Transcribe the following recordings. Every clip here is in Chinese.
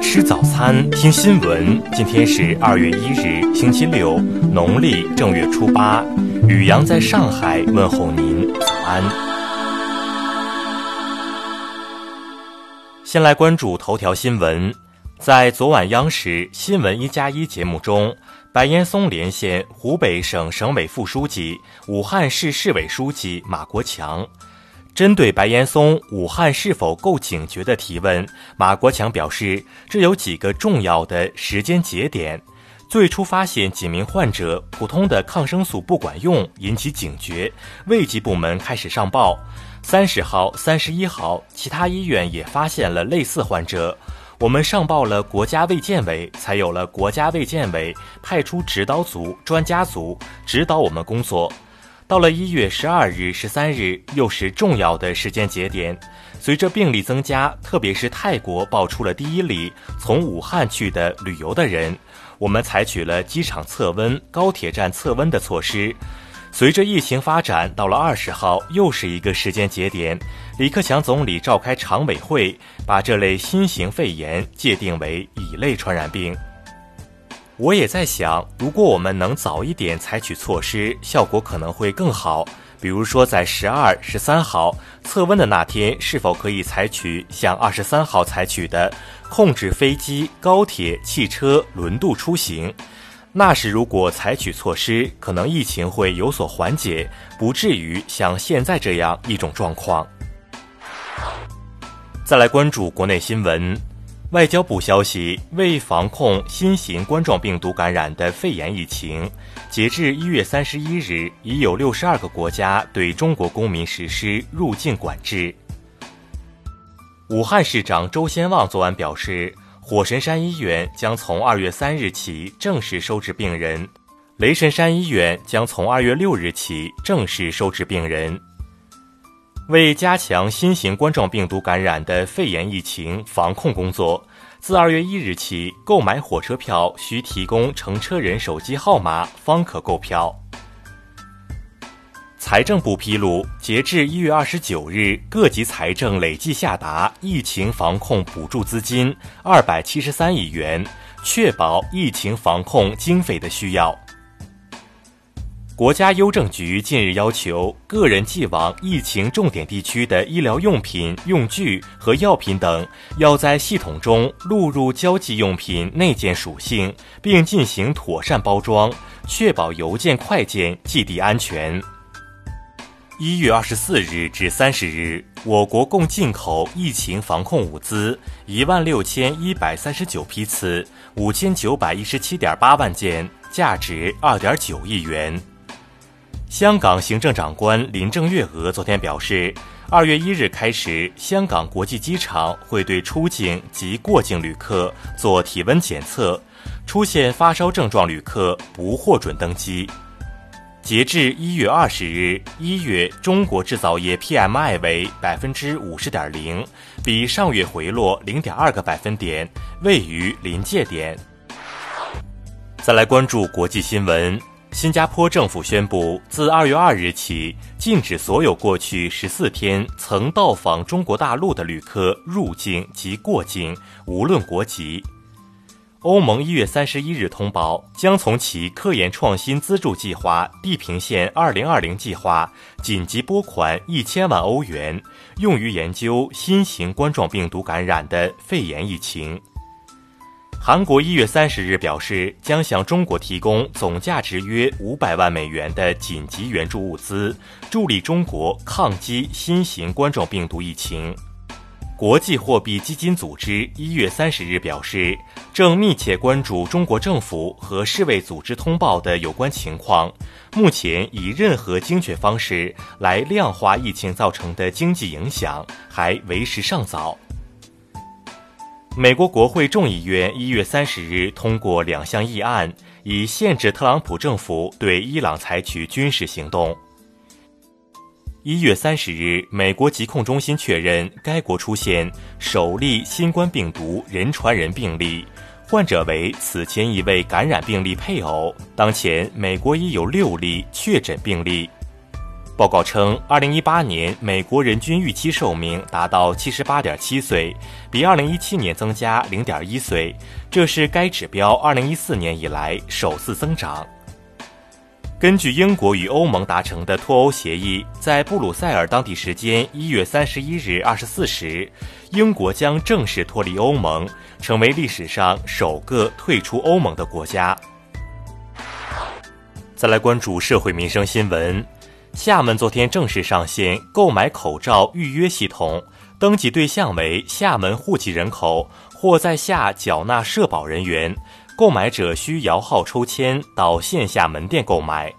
吃早餐，听新闻。今天是二月一日，星期六，农历正月初八。雨阳在上海问候您，早安。先来关注头条新闻。在昨晚央视《新闻一加一》节目中，白岩松连线湖北省省委副书记、武汉市市委书记马国强。针对白岩松武汉是否够警觉的提问，马国强表示，这有几个重要的时间节点：最初发现几名患者普通的抗生素不管用，引起警觉，卫计部门开始上报；三十号、三十一号，其他医院也发现了类似患者，我们上报了国家卫健委，才有了国家卫健委派出指导组、专家组指导我们工作。到了一月十二日、十三日，又是重要的时间节点。随着病例增加，特别是泰国爆出了第一例从武汉去的旅游的人，我们采取了机场测温、高铁站测温的措施。随着疫情发展，到了二十号，又是一个时间节点。李克强总理召开常委会，把这类新型肺炎界定为乙类传染病。我也在想，如果我们能早一点采取措施，效果可能会更好。比如说，在十二、十三号测温的那天，是否可以采取像二十三号采取的，控制飞机、高铁、汽车轮渡出行？那时如果采取措施，可能疫情会有所缓解，不至于像现在这样一种状况。再来关注国内新闻。外交部消息，为防控新型冠状病毒感染的肺炎疫情，截至一月三十一日，已有六十二个国家对中国公民实施入境管制。武汉市长周先旺昨晚表示，火神山医院将从二月三日起正式收治病人，雷神山医院将从二月六日起正式收治病人。为加强新型冠状病毒感染的肺炎疫情防控工作，自二月一日起，购买火车票需提供乘车人手机号码方可购票。财政部披露，截至一月二十九日，各级财政累计下达疫情防控补助资金二百七十三亿元，确保疫情防控经费的需要。国家邮政局近日要求，个人寄往疫情重点地区的医疗用品、用具和药品等，要在系统中录入交际用品内件属性，并进行妥善包装，确保邮件快件寄递安全。一月二十四日至三十日，我国共进口疫情防控物资一万六千一百三十九批次，五千九百一十七点八万件，价值二点九亿元。香港行政长官林郑月娥昨天表示，二月一日开始，香港国际机场会对出境及过境旅客做体温检测，出现发烧症状旅客不获准登机。截至一月二十日，一月中国制造业 PMI 为百分之五十点零，比上月回落零点二个百分点，位于临界点。再来关注国际新闻。新加坡政府宣布，自二月二日起，禁止所有过去十四天曾到访中国大陆的旅客入境及过境，无论国籍。欧盟一月三十一日通报，将从其科研创新资助计划“地平线二零二零”计划紧急拨款一千万欧元，用于研究新型冠状病毒感染的肺炎疫情。韩国一月三十日表示，将向中国提供总价值约五百万美元的紧急援助物资，助力中国抗击新型冠状病毒疫情。国际货币基金组织一月三十日表示，正密切关注中国政府和世卫组织通报的有关情况，目前以任何精确方式来量化疫情造成的经济影响还为时尚早。美国国会众议院一月三十日通过两项议案，以限制特朗普政府对伊朗采取军事行动。一月三十日，美国疾控中心确认该国出现首例新冠病毒人传人病例，患者为此前一位感染病例配偶。当前，美国已有六例确诊病例。报告称，二零一八年美国人均预期寿命达到七十八点七岁，比二零一七年增加零点一岁，这是该指标二零一四年以来首次增长。根据英国与欧盟达成的脱欧协议，在布鲁塞尔当地时间一月三十一日二十四时，英国将正式脱离欧盟，成为历史上首个退出欧盟的国家。再来关注社会民生新闻。厦门昨天正式上线购买口罩预约系统，登记对象为厦门户籍人口或在厦缴纳社保人员，购买者需摇号抽签到线下门店购买。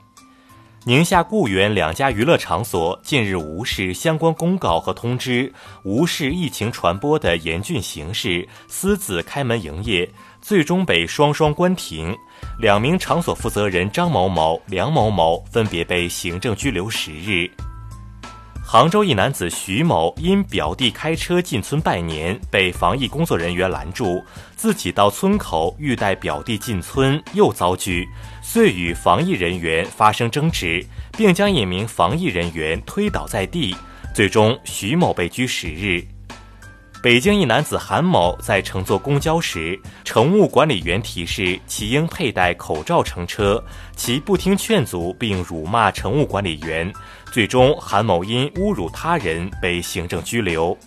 宁夏固原两家娱乐场所近日无视相关公告和通知，无视疫情传播的严峻形势，私自开门营业，最终被双双关停。两名场所负责人张某某、梁某某分别被行政拘留十日。杭州一男子徐某因表弟开车进村拜年，被防疫工作人员拦住，自己到村口欲带表弟进村，又遭拒，遂与防疫人员发生争执，并将一名防疫人员推倒在地，最终徐某被拘十日。北京一男子韩某在乘坐公交时，乘务管理员提示其应佩戴口罩乘车，其不听劝阻并辱骂乘务管理员，最终韩某因侮辱他人被行政拘留。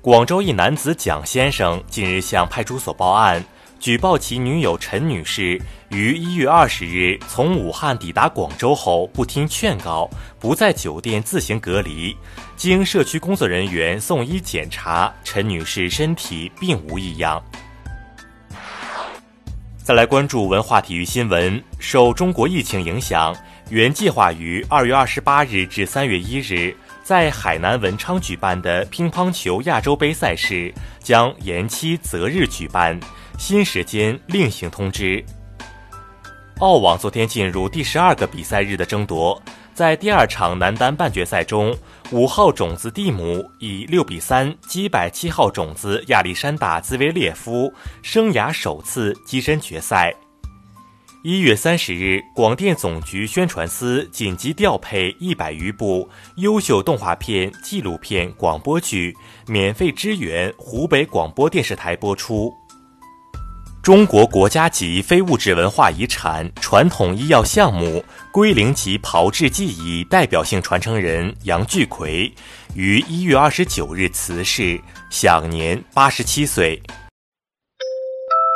广州一男子蒋先生近日向派出所报案。举报其女友陈女士于一月二十日从武汉抵达广州后，不听劝告，不在酒店自行隔离。经社区工作人员送医检查，陈女士身体并无异样。再来关注文化体育新闻，受中国疫情影响，原计划于二月二十八日至三月一日在海南文昌举办的乒乓球亚洲杯赛事将延期择日举办。新时间另行通知。澳网昨天进入第十二个比赛日的争夺，在第二场男单半决赛中，五号种子蒂姆以六比三击败七号种子亚历山大兹维列夫，生涯首次跻身决赛。一月三十日，广电总局宣传司紧急调配一百余部优秀动画片、纪录片、广播剧，免费支援湖北广播电视台播出。中国国家级非物质文化遗产、传统医药项目龟苓及炮制技艺代表性传承人杨巨奎于一月二十九日辞世，享年八十七岁。